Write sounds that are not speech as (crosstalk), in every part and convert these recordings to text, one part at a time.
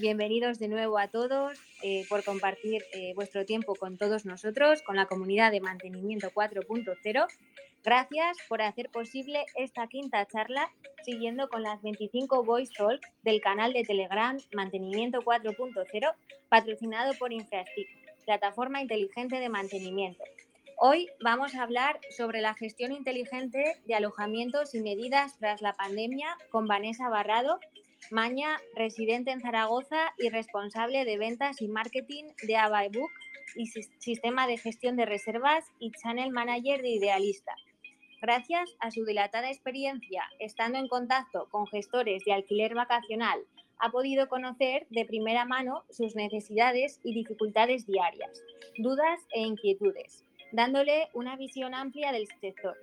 bienvenidos de nuevo a todos eh, por compartir eh, vuestro tiempo con todos nosotros, con la comunidad de Mantenimiento 4.0. Gracias por hacer posible esta quinta charla, siguiendo con las 25 Voice Talks del canal de Telegram Mantenimiento 4.0, patrocinado por Infrastick, plataforma inteligente de mantenimiento. Hoy vamos a hablar sobre la gestión inteligente de alojamientos y medidas tras la pandemia con Vanessa Barrado, Maña, residente en Zaragoza y responsable de ventas y marketing de Abaebook y sistema de gestión de reservas y channel manager de Idealista. Gracias a su dilatada experiencia estando en contacto con gestores de alquiler vacacional, ha podido conocer de primera mano sus necesidades y dificultades diarias, dudas e inquietudes, dándole una visión amplia del sector.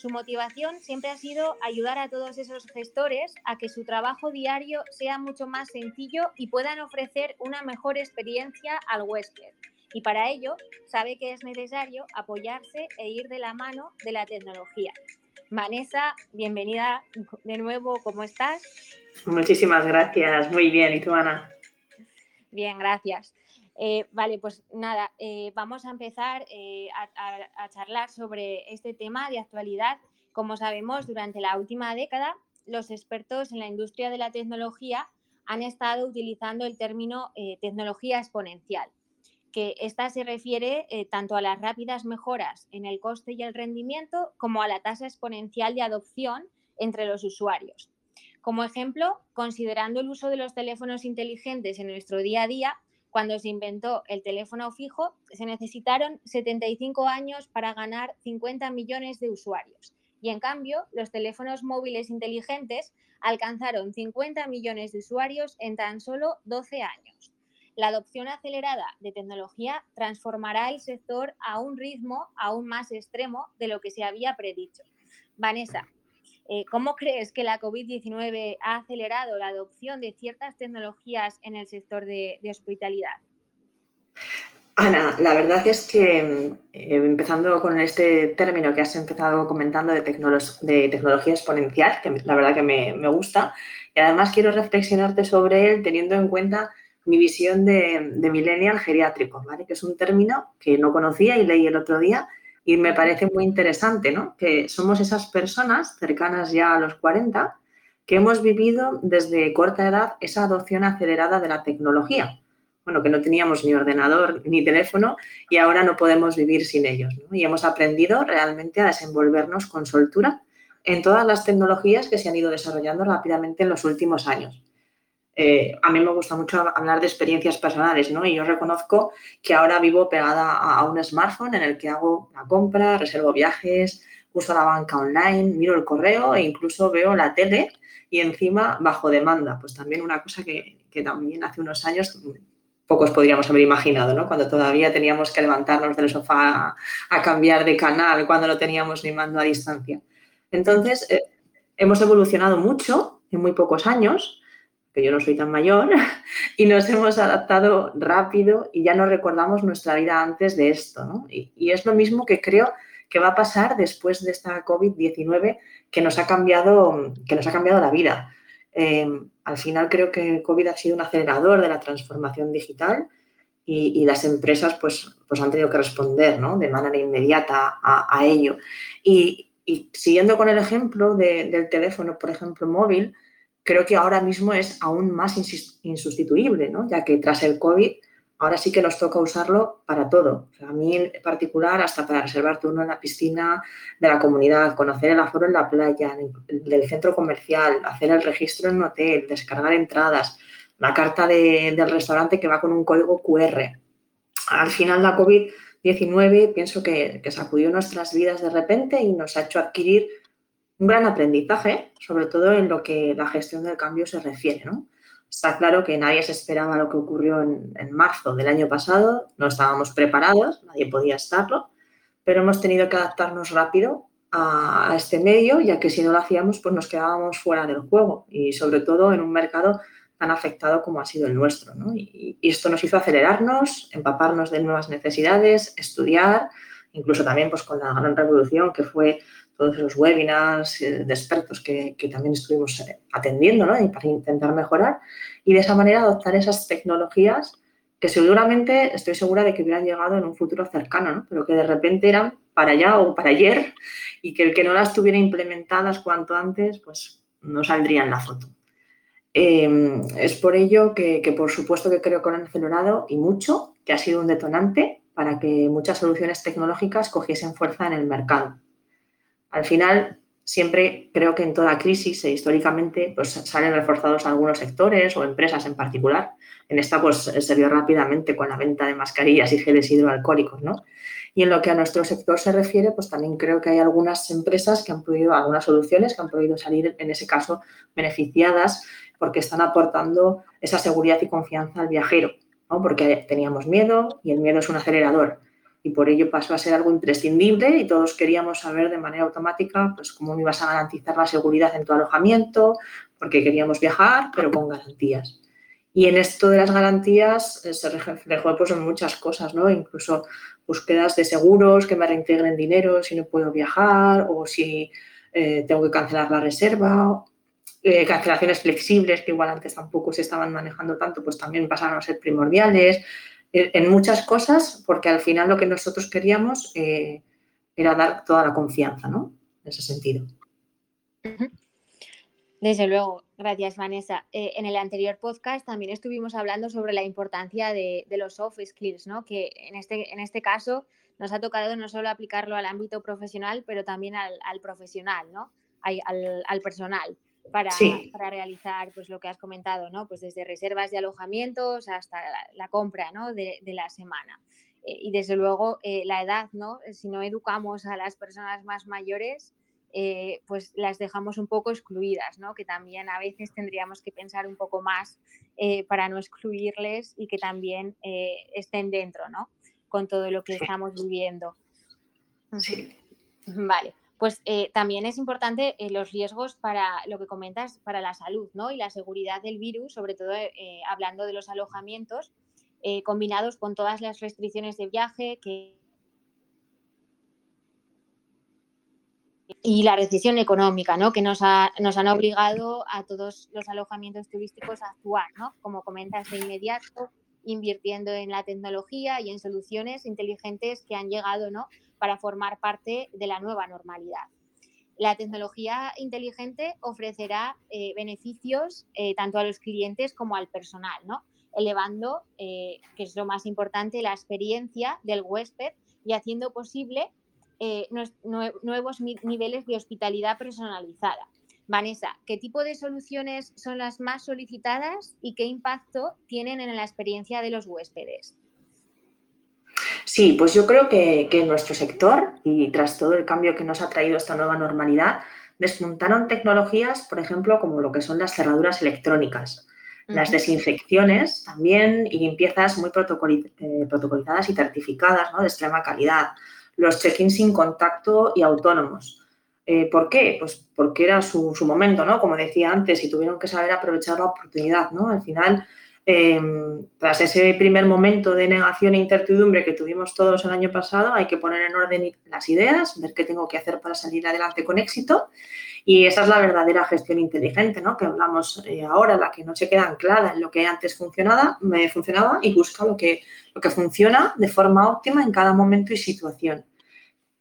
Su motivación siempre ha sido ayudar a todos esos gestores a que su trabajo diario sea mucho más sencillo y puedan ofrecer una mejor experiencia al huésped. Y para ello sabe que es necesario apoyarse e ir de la mano de la tecnología. Vanessa, bienvenida de nuevo, ¿cómo estás? Muchísimas gracias, muy bien. ¿Y tú, Ana? Bien, gracias. Eh, vale, pues nada, eh, vamos a empezar eh, a, charlar sobre este tema de actualidad. Como sabemos, durante la última década, los expertos en la industria de la tecnología han estado utilizando el término tecnología exponencial, que esta se refiere tanto a las rápidas mejoras en el coste y el rendimiento como a la tasa exponencial de adopción entre los usuarios. Como ejemplo, considerando el uso de los teléfonos inteligentes en nuestro día a día, cuando se inventó el teléfono fijo, se necesitaron 75 años para ganar 50 millones de usuarios. Y en cambio, los teléfonos móviles inteligentes alcanzaron 50 millones de usuarios en tan solo 12 años. La adopción acelerada de tecnología transformará el sector a un ritmo aún más extremo de lo que se había predicho. Vanessa, eh, ¿Cómo crees que la COVID-19 ha acelerado la adopción de ciertas tecnologías en el sector de, hospitalidad? Ana, la verdad es que eh, empezando con este término que has empezado comentando de, tecnología exponencial, que la verdad que me, gusta, y además quiero reflexionarte sobre él teniendo en cuenta mi visión de, de millennial geriátrico, ¿vale? que es un término que no conocía y leí el otro día y me parece muy interesante, ¿no? Que somos esas personas cercanas ya a los 40 que hemos vivido desde corta edad esa adopción acelerada de la tecnología. Bueno, que no teníamos ni ordenador ni teléfono y ahora no podemos vivir sin ellos. ¿no? Y hemos aprendido realmente a desenvolvernos con soltura en todas las tecnologías que se han ido desarrollando rápidamente en los últimos años. Eh, a mí me gusta mucho hablar de experiencias personales, ¿no? Y yo reconozco que ahora vivo pegada a, un smartphone en el que hago la compra, reservo viajes, uso la banca online, miro el correo e incluso veo la tele y encima bajo demanda. Pues también una cosa que, también hace unos años pocos podríamos haber imaginado, ¿no? Cuando todavía teníamos que levantarnos del sofá a, cambiar de canal, cuando no teníamos ni mando a distancia. Entonces, eh, hemos evolucionado mucho en muy pocos años que yo no soy tan mayor, (laughs) y nos hemos adaptado rápido y ya no recordamos nuestra vida antes de esto. ¿no? Y, es lo mismo que creo que va a pasar después de esta COVID-19 que, nos ha cambiado, que nos ha cambiado la vida. Eh, al final creo que COVID ha sido un acelerador de la transformación digital y, las empresas pues, pues han tenido que responder ¿no? de manera inmediata a, ello. Y, siguiendo con el ejemplo del teléfono, por ejemplo, móvil, creo que ahora mismo es aún más insustituible, ¿no? ya que tras el COVID ahora sí que nos toca usarlo para todo. a mí en particular, hasta para reservar turno en la piscina de la comunidad, conocer el aforo en la playa, del centro comercial, hacer el registro en un hotel, descargar entradas, la carta del restaurante que va con un código QR. Al final la COVID-19 pienso que, que sacudió nuestras vidas de repente y nos ha hecho adquirir un gran aprendizaje, sobre todo en lo que la gestión del cambio se refiere. ¿no? Está claro que nadie se esperaba lo que ocurrió en, marzo del año pasado, no estábamos preparados, nadie podía estarlo, pero hemos tenido que adaptarnos rápido a, este medio, ya que si no lo hacíamos, pues nos quedábamos fuera del juego y sobre todo en un mercado tan afectado como ha sido el nuestro. Y, y esto nos hizo acelerarnos, empaparnos de nuevas necesidades, estudiar, incluso también pues, con la gran revolución que fue todos los webinars eh, de expertos que, también estuvimos eh, atendiendo ¿no? y para intentar mejorar y de esa manera adoptar esas tecnologías que seguramente estoy segura de que hubieran llegado en un futuro cercano, ¿no? pero que de repente eran para allá o para ayer y que el que no las tuviera implementadas cuanto antes, pues no saldría en la foto. Em, es por ello que, que, por supuesto que creo que lo han acelerado y mucho, que ha sido un detonante para que muchas soluciones tecnológicas cogiesen fuerza en el mercado. Al final, siempre creo que en toda crisis e históricamente pues, salen reforzados algunos sectores o empresas en particular. En esta pues se vio rápidamente con la venta de mascarillas y geles hidroalcohólicos, ¿no? Y en lo que a nuestro sector se refiere, pues también creo que hay algunas empresas que han podido, algunas soluciones que han podido salir en ese caso beneficiadas porque están aportando esa seguridad y confianza al viajero, ¿no? Porque teníamos miedo y el miedo es un acelerador y por ello pasó a ser algo imprescindible y todos queríamos saber de manera automática pues, cómo ibas a garantizar la seguridad en tu alojamiento, porque queríamos viajar, pero con garantías. Y en esto de las garantías eh, se reflejó pues, en muchas cosas, ¿no? incluso búsquedas de seguros que me reintegren dinero si no puedo viajar o si eh, tengo que cancelar la reserva. Eh, cancelaciones flexibles que igual antes tampoco se estaban manejando tanto, pues también pasaron a ser primordiales en muchas cosas, porque al final lo que nosotros queríamos eh, era dar toda la confianza, ¿no? En ese sentido. Desde luego, gracias Vanessa. Eh, en el anterior podcast también estuvimos hablando sobre la importancia de, los soft skills, ¿no? Que en este, en este caso nos ha tocado no solo aplicarlo al ámbito profesional, pero también al, profesional, ¿no? Al, al personal para, para, realizar pues, lo que has comentado, ¿no? Pues desde reservas de alojamientos hasta la, compra ¿no? de, de, la semana. Eh, y desde luego eh, la edad, ¿no? Si no educamos a las personas más mayores, eh, pues las dejamos un poco excluidas, ¿no? Que también a veces tendríamos que pensar un poco más para no excluirles y que también estén dentro, ¿no? Con todo lo que estamos viviendo. Sí. Vale pues eh, también es importante eh, los riesgos para lo que comentas, para la salud ¿no? y la seguridad del virus, sobre todo eh, hablando de los alojamientos, combinados con todas las restricciones de viaje y la recesión económica, ¿no? que nos, nos, han obligado a todos los alojamientos turísticos a actuar, ¿no? como comentas, de inmediato, invirtiendo en la tecnología y en soluciones inteligentes que han llegado ¿no? Para formar parte de la nueva normalidad. La tecnología inteligente ofrecerá eh, beneficios eh, tanto a los clientes como al personal, ¿no? elevando, eh, que es lo más importante, la experiencia del huésped y haciendo posible nuevos niveles de hospitalidad personalizada. Vanessa, ¿qué tipo de soluciones son las más solicitadas y qué impacto tienen en la experiencia de los huéspedes? Sí, pues yo creo que, en nuestro sector y tras todo el cambio que nos ha traído esta nueva normalidad, despuntaron tecnologías, por ejemplo, como lo que son las cerraduras electrónicas, las desinfecciones también y limpiezas muy eh, protocolizadas y certificadas, ¿no? de extrema calidad, los check-ins sin contacto y autónomos. Eh, ¿Por qué? Pues porque era su, su, momento, ¿no? Como decía antes, y tuvieron que saber aprovechar la oportunidad, ¿no? Al final, Em, tras ese primer momento de negación e incertidumbre que tuvimos todos el año pasado, hay que poner en orden las ideas, ver qué tengo que hacer para salir adelante con éxito. Y esa es la verdadera gestión inteligente, ¿no? Que hablamos eh, ahora, la que no se queda anclada en lo que antes funcionaba, me funcionaba y busca lo que, lo que funciona de forma óptima en cada momento y situación.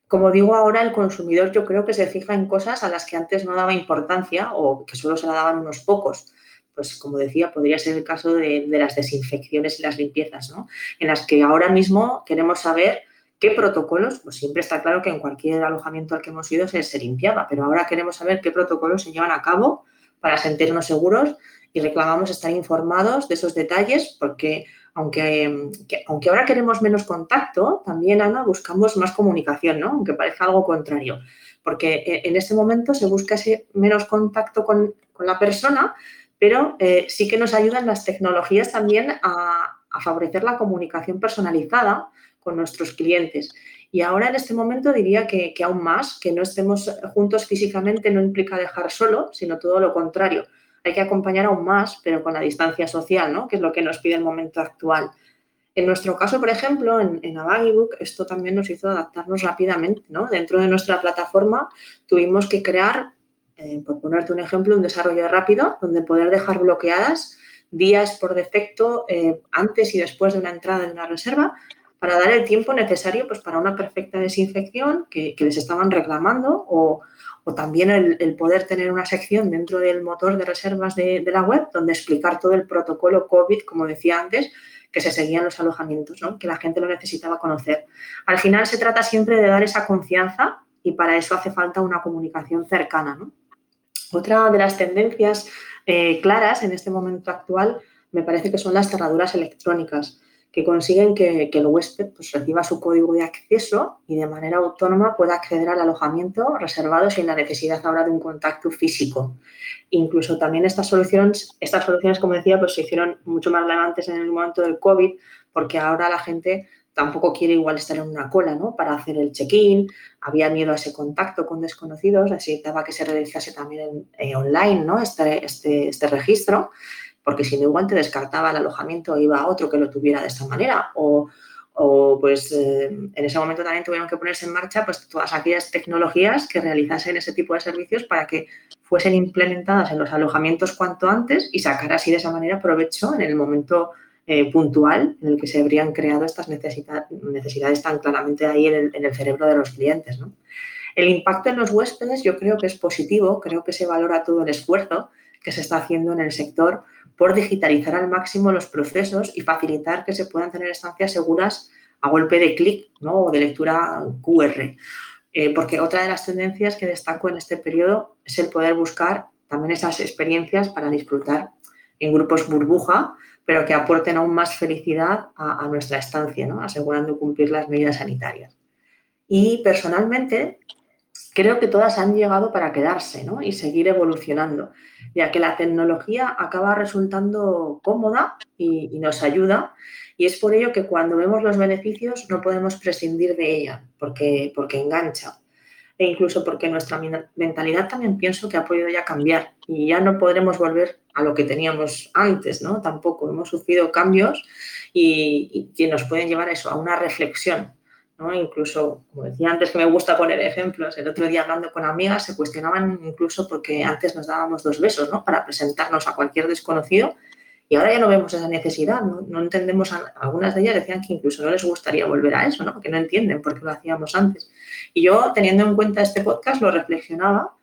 Como digo ahora, el consumidor yo creo que se fija en cosas a las que antes no daba importancia o que solo se la daban unos pocos pues como decía, podría ser el caso de, las desinfecciones y las limpiezas, ¿no? En las que ahora mismo queremos saber qué protocolos, pues siempre está claro que en cualquier alojamiento al que hemos ido se, limpiaba, pero ahora queremos saber qué protocolos se llevan a cabo para sentirnos seguros y reclamamos estar informados de esos detalles porque aunque, aunque ahora queremos menos contacto, también, Ana, buscamos más comunicación, ¿no? Aunque parezca algo contrario, porque e, en este momento se busca ese menos contacto con, con la persona, pero eh, sí que nos ayudan las tecnologías también a, favorecer la comunicación personalizada con nuestros clientes. Y ahora en este momento diría que, aún más, que no estemos juntos físicamente no implica dejar solo, sino todo lo contrario. Hay que acompañar aún más, pero con la distancia social, ¿no? que es lo que nos pide el momento actual. En nuestro caso, por ejemplo, en, en Avagibook, esto también nos hizo adaptarnos rápidamente. ¿no? Dentro de nuestra plataforma tuvimos que crear, eh, por ponerte un ejemplo, un desarrollo rápido donde poder dejar bloqueadas días por defecto eh, antes y después de una entrada en una reserva para dar el tiempo necesario pues, para una perfecta desinfección que, les estaban reclamando o, también el, poder tener una sección dentro del motor de reservas de, la web donde explicar todo el protocolo COVID, como decía antes, que se seguían los alojamientos, que la gente lo necesitaba conocer. Al final se trata siempre de dar esa confianza y para eso hace falta una comunicación cercana. Otra de las tendencias eh, claras en este momento actual me parece que son las cerraduras electrónicas que consiguen que, el huésped pues, reciba su código de acceso y de manera autónoma pueda acceder al alojamiento reservado sin la necesidad ahora de un contacto físico. Incluso también estas soluciones, estas soluciones, como decía, pues se hicieron mucho más relevantes en el momento del COVID porque ahora la gente tampoco quiere igual estar en una cola ¿no? para hacer el check-in, había miedo a ese contacto con desconocidos, necesitaba que se realizase también en, online ¿no? este, este, este registro porque si no igual te descartaba el alojamiento e iba a otro que lo tuviera de esta manera o, pues eh, en ese momento también tuvieron que ponerse en marcha pues todas aquellas tecnologías que realizasen ese tipo de servicios para que fuesen implementadas en los alojamientos cuanto antes y sacar así de esa manera provecho en el momento eh, puntual en el que se habrían creado estas necesidades tan claramente ahí en el, cerebro de los clientes. El impacto en los huéspedes yo creo que es positivo, creo que se valora todo el esfuerzo que se está haciendo en el sector por digitalizar al máximo los procesos y facilitar que se puedan tener estancias seguras a golpe de clic ¿no? o de lectura QR. Eh, porque otra de las tendencias que destaco en este periodo es el poder buscar también esas experiencias para disfrutar en grupos burbuja, pero que aporten aún más felicidad a, nuestra estancia, ¿no? asegurando cumplir las medidas sanitarias. Y personalmente creo que todas han llegado para quedarse ¿no? y seguir evolucionando ya que la tecnología acaba resultando cómoda y, nos ayuda. Y es por ello que cuando vemos los beneficios no podemos prescindir de ella, porque, porque engancha. E incluso porque nuestra mentalidad también pienso que ha podido ya cambiar y ya no podremos volver a lo que teníamos antes, ¿no? Tampoco hemos sufrido cambios y, que nos pueden llevar a eso, a una reflexión Incluso, como decía antes, que me gusta poner ejemplos, el otro día hablando con amigas se cuestionaban incluso porque antes nos dábamos dos besos, ¿no? Para presentarnos a cualquier desconocido y ahora ya no vemos esa necesidad, ¿no? entendemos, algunas de ellas decían que incluso no les gustaría volver a eso, ¿no? Porque no entienden por qué lo hacíamos antes. Y yo, teniendo en cuenta este podcast, lo reflexionaba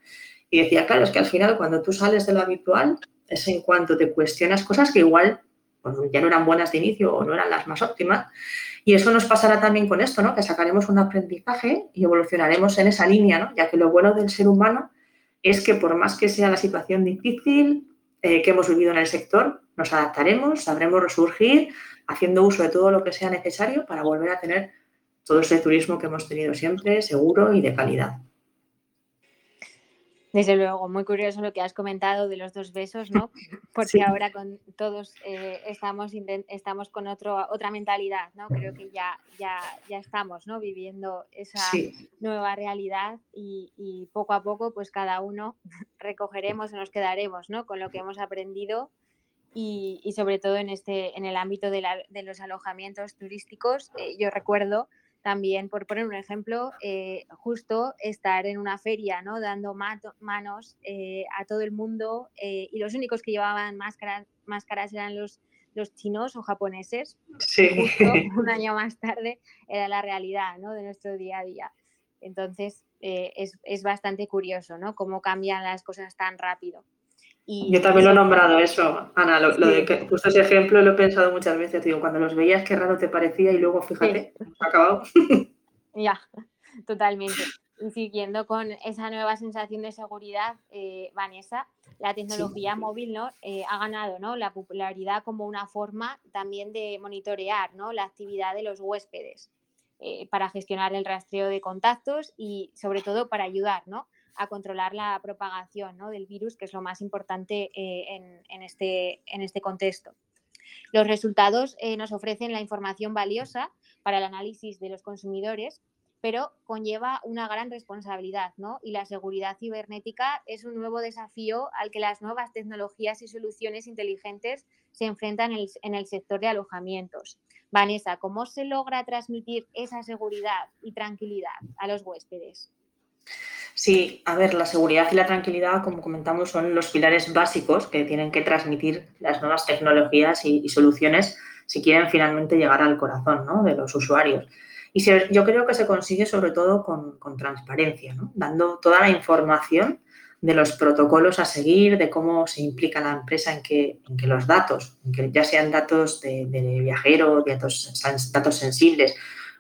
y decía, claro, es que al final cuando tú sales de lo habitual es en cuanto te cuestionas cosas que igual ya no eran buenas de inicio o no eran las más óptimas y eso nos pasará también con esto, ¿no? Que sacaremos un aprendizaje y evolucionaremos en esa línea, ¿no? Ya que lo bueno del ser humano es que por más que sea la situación difícil eh, que hemos vivido en el sector, nos adaptaremos, sabremos resurgir, haciendo uso de todo lo que sea necesario para volver a tener todo ese turismo que hemos tenido siempre, seguro y de calidad. Desde luego, muy curioso lo que has comentado de los dos besos, ¿no? (laughs) Porque ahora con todos eh, estamos, estamos con otro, otra mentalidad, ¿no? Creo que ya, ya, ya estamos, ¿no? Viviendo esa nueva realidad y, poco a poco, pues cada uno (laughs) recogeremos o nos quedaremos, ¿no? Con lo que hemos aprendido y, sobre todo en, este, en el ámbito de, los alojamientos turísticos. Eh, yo recuerdo también, por poner un ejemplo, eh, justo estar en una feria, ¿no? Dando manos eh, a todo el mundo eh, y los únicos que llevaban máscaras, máscaras eran los, los chinos o japoneses. Sí. (laughs) un año más tarde era la realidad, ¿no? De nuestro día a día. Entonces, es, es, bastante curioso, ¿no? Cómo cambian las cosas tan rápido. Yo también lo he nombrado eso, Ana, lo, de que justo ese ejemplo lo he pensado muchas veces, digo, cuando los veías qué raro te parecía y luego fíjate, ha acabado. (laughs) Ya, totalmente. Y siguiendo con esa nueva sensación de seguridad, eh, Vanessa, la tecnología móvil ¿no? Eh, ha ganado ¿no? la popularidad como una forma también de monitorear ¿no? la actividad de los huéspedes eh, para gestionar el rastreo de contactos y sobre todo para ayudar ¿no? A controlar la propagación del virus, que es lo más importante eh, en, este, en, este, contexto. Los resultados eh, nos ofrecen la información valiosa para el análisis de los consumidores, pero conlleva una gran responsabilidad. Y la seguridad cibernética es un nuevo desafío al que las nuevas tecnologías y soluciones inteligentes se enfrentan en el, sector de alojamientos. Vanessa, ¿cómo se logra transmitir esa seguridad y tranquilidad a los huéspedes? Sí, a ver, la seguridad y la tranquilidad, como comentamos, son los pilares básicos que tienen que transmitir las nuevas tecnologías y, soluciones si quieren finalmente llegar al corazón de los usuarios. Y yo creo que se consigue sobre todo con, transparencia, dando toda la información de los protocolos a seguir, de cómo se implica la empresa en que, los datos, ya sean datos de, viajero, datos, datos sensibles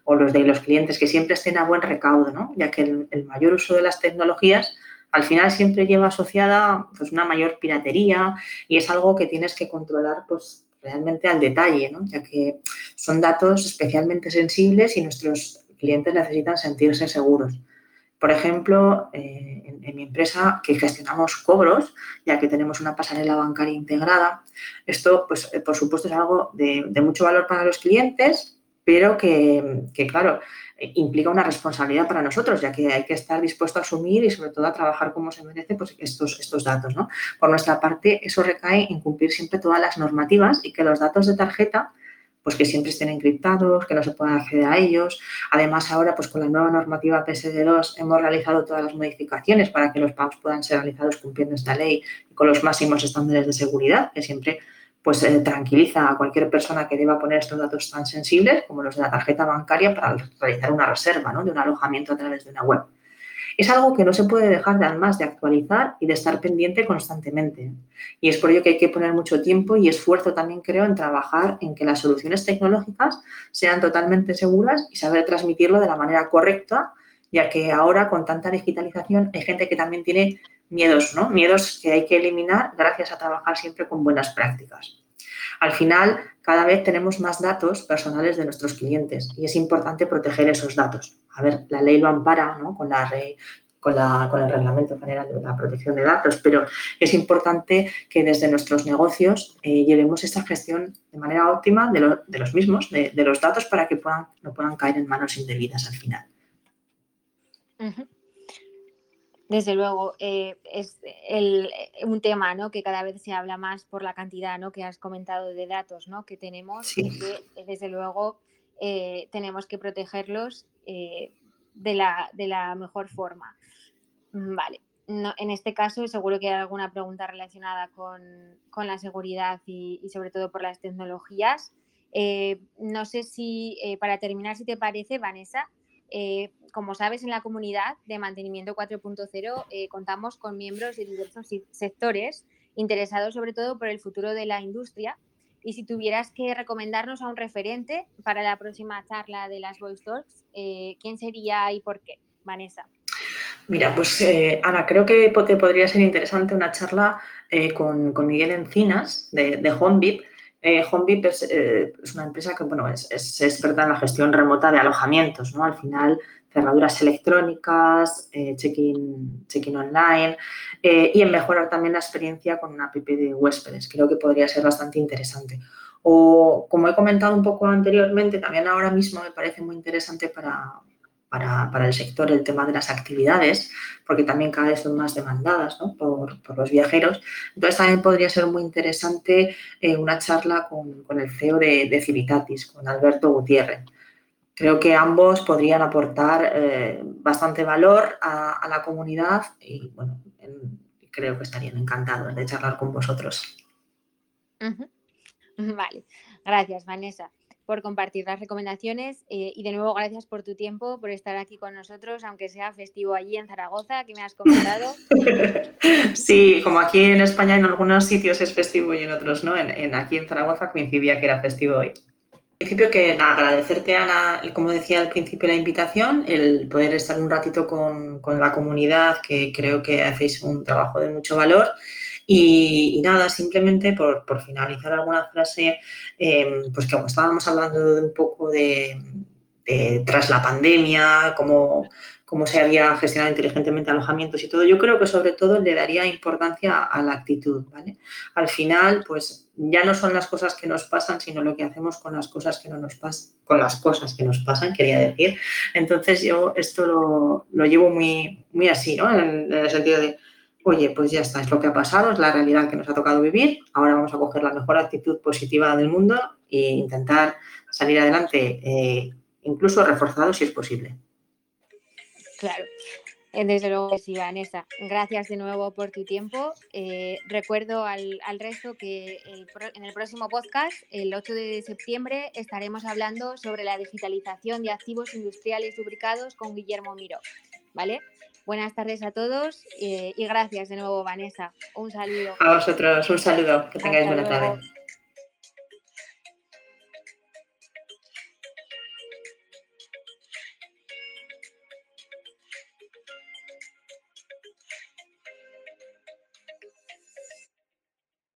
o los de los clientes, que siempre estén a buen recaudo, ¿no? ya que el, mayor uso de las tecnologías al final siempre lleva asociada pues, una mayor piratería y es algo que tienes que controlar pues, realmente al detalle, ¿no? ya que son datos especialmente sensibles y nuestros clientes necesitan sentirse seguros. Por ejemplo, eh, en, mi empresa que gestionamos cobros, ya que tenemos una pasarela bancaria integrada, esto, pues, eh, por supuesto, es algo de, de mucho valor para los clientes pero que, claro, implica una responsabilidad para nosotros, ya que hay que estar dispuesto a asumir y sobre todo a trabajar como se merece pues, estos, estos datos. ¿no? Por nuestra parte, eso recae en cumplir siempre todas las normativas y que los datos de tarjeta pues que siempre estén encriptados, que no se pueda acceder a ellos. Además, ahora, pues con la nueva normativa PSD2 hemos realizado todas las modificaciones para que los pagos puedan ser realizados cumpliendo esta ley y con los máximos estándares de seguridad, que siempre pues eh, tranquiliza a cualquier persona que deba poner estos datos tan sensibles como los de la tarjeta bancaria para realizar una reserva de un alojamiento a través de una web. Es algo que no se puede dejar de, además de actualizar y de estar pendiente constantemente. Y es por ello que hay que poner mucho tiempo y esfuerzo también, creo, en trabajar en que las soluciones tecnológicas sean totalmente seguras y saber transmitirlo de la manera correcta, ya que ahora con tanta digitalización hay gente que también tiene miedos, ¿no? Miedos que hay que eliminar gracias a trabajar siempre con buenas prácticas. Al final, cada vez tenemos más datos personales de nuestros clientes y es importante proteger esos datos. A ver, la ley lo ampara ¿no? con, la con, la, con, el Reglamento General de la Protección de Datos, pero es importante que desde nuestros negocios eh, llevemos esta gestión de manera óptima de, de los mismos, de, los datos, para que puedan, no puedan caer en manos indebidas al final. Desde luego, eh, es el, un tema ¿no? que cada vez se habla más por la cantidad ¿no? que has comentado de datos ¿no? que tenemos y que desde luego eh, tenemos que protegerlos eh, de, la, de, la, mejor forma. Mm, vale, no, en este caso seguro que hay alguna pregunta relacionada con, con la seguridad y, y, sobre todo por las tecnologías. no sé si, para terminar, si te parece, Vanessa, eh, como sabes, en la comunidad de mantenimiento 4.0 eh, contamos con miembros de diversos sectores interesados sobre todo por el futuro de la industria. Y si tuvieras que recomendarnos a un referente para la próxima charla de las Voice Talks, eh, ¿quién sería y por qué? Vanessa. Mira, pues Ana, creo que te podría ser interesante una charla con, Miguel Encinas de, de eh, eh, es, una empresa que bueno, es, experta en la gestión remota de alojamientos, ¿no? Al final, cerraduras electrónicas, eh, check-in check online eh, y en mejorar también la experiencia con una app de huéspedes. Creo que podría ser bastante interesante. O, como he comentado un poco anteriormente, también ahora mismo me parece muy interesante para, para, el sector el tema de las actividades, porque también cada vez son más demandadas por, los viajeros. Entonces también podría ser muy interesante eh, una charla con, el CEO de, Civitatis, con Alberto Gutiérrez. Creo que ambos podrían aportar eh, bastante valor a, la comunidad y bueno, creo que estarían encantados de charlar con vosotros. Vale, gracias Vanessa por compartir las recomendaciones eh, y de nuevo gracias por tu tiempo, por estar aquí con nosotros, aunque sea festivo allí en Zaragoza, que me has comentado. (laughs) Sí, como aquí en España en algunos sitios es festivo y en otros no, en, aquí en Zaragoza coincidía que era festivo hoy. En principio que agradecerte Ana, como decía al principio la invitación, el poder estar un ratito con, con la comunidad, que creo que hacéis un trabajo de mucho valor y, nada, simplemente por, finalizar alguna frase, em, pues como estábamos hablando de un poco de, tras la pandemia, cómo, cómo se había gestionado inteligentemente alojamientos y todo, yo creo que sobre todo le daría importancia a la actitud, ¿vale? Al final, pues ya no son las cosas que nos pasan, sino lo que hacemos con las cosas que no nos pasan, con las cosas que nos pasan, quería decir. Entonces yo esto lo, llevo muy, muy así, ¿no? en el sentido de, oye, pues ya está, es lo que ha pasado, es la realidad que nos ha tocado vivir, ahora vamos a coger la mejor actitud positiva del mundo e intentar salir adelante, eh, incluso reforzado si es posible. Claro. Eh, desde luego que sí, Vanessa. Gracias de nuevo por tu tiempo. Eh, recuerdo al, resto que en el próximo podcast, el 8 de septiembre, estaremos hablando sobre la digitalización de activos industriales lubricados con Guillermo Miro. ¿Vale? Buenas tardes a todos eh, y gracias de nuevo, Vanessa. Un saludo. A vosotros, un saludo. Que tengáis buena tarde.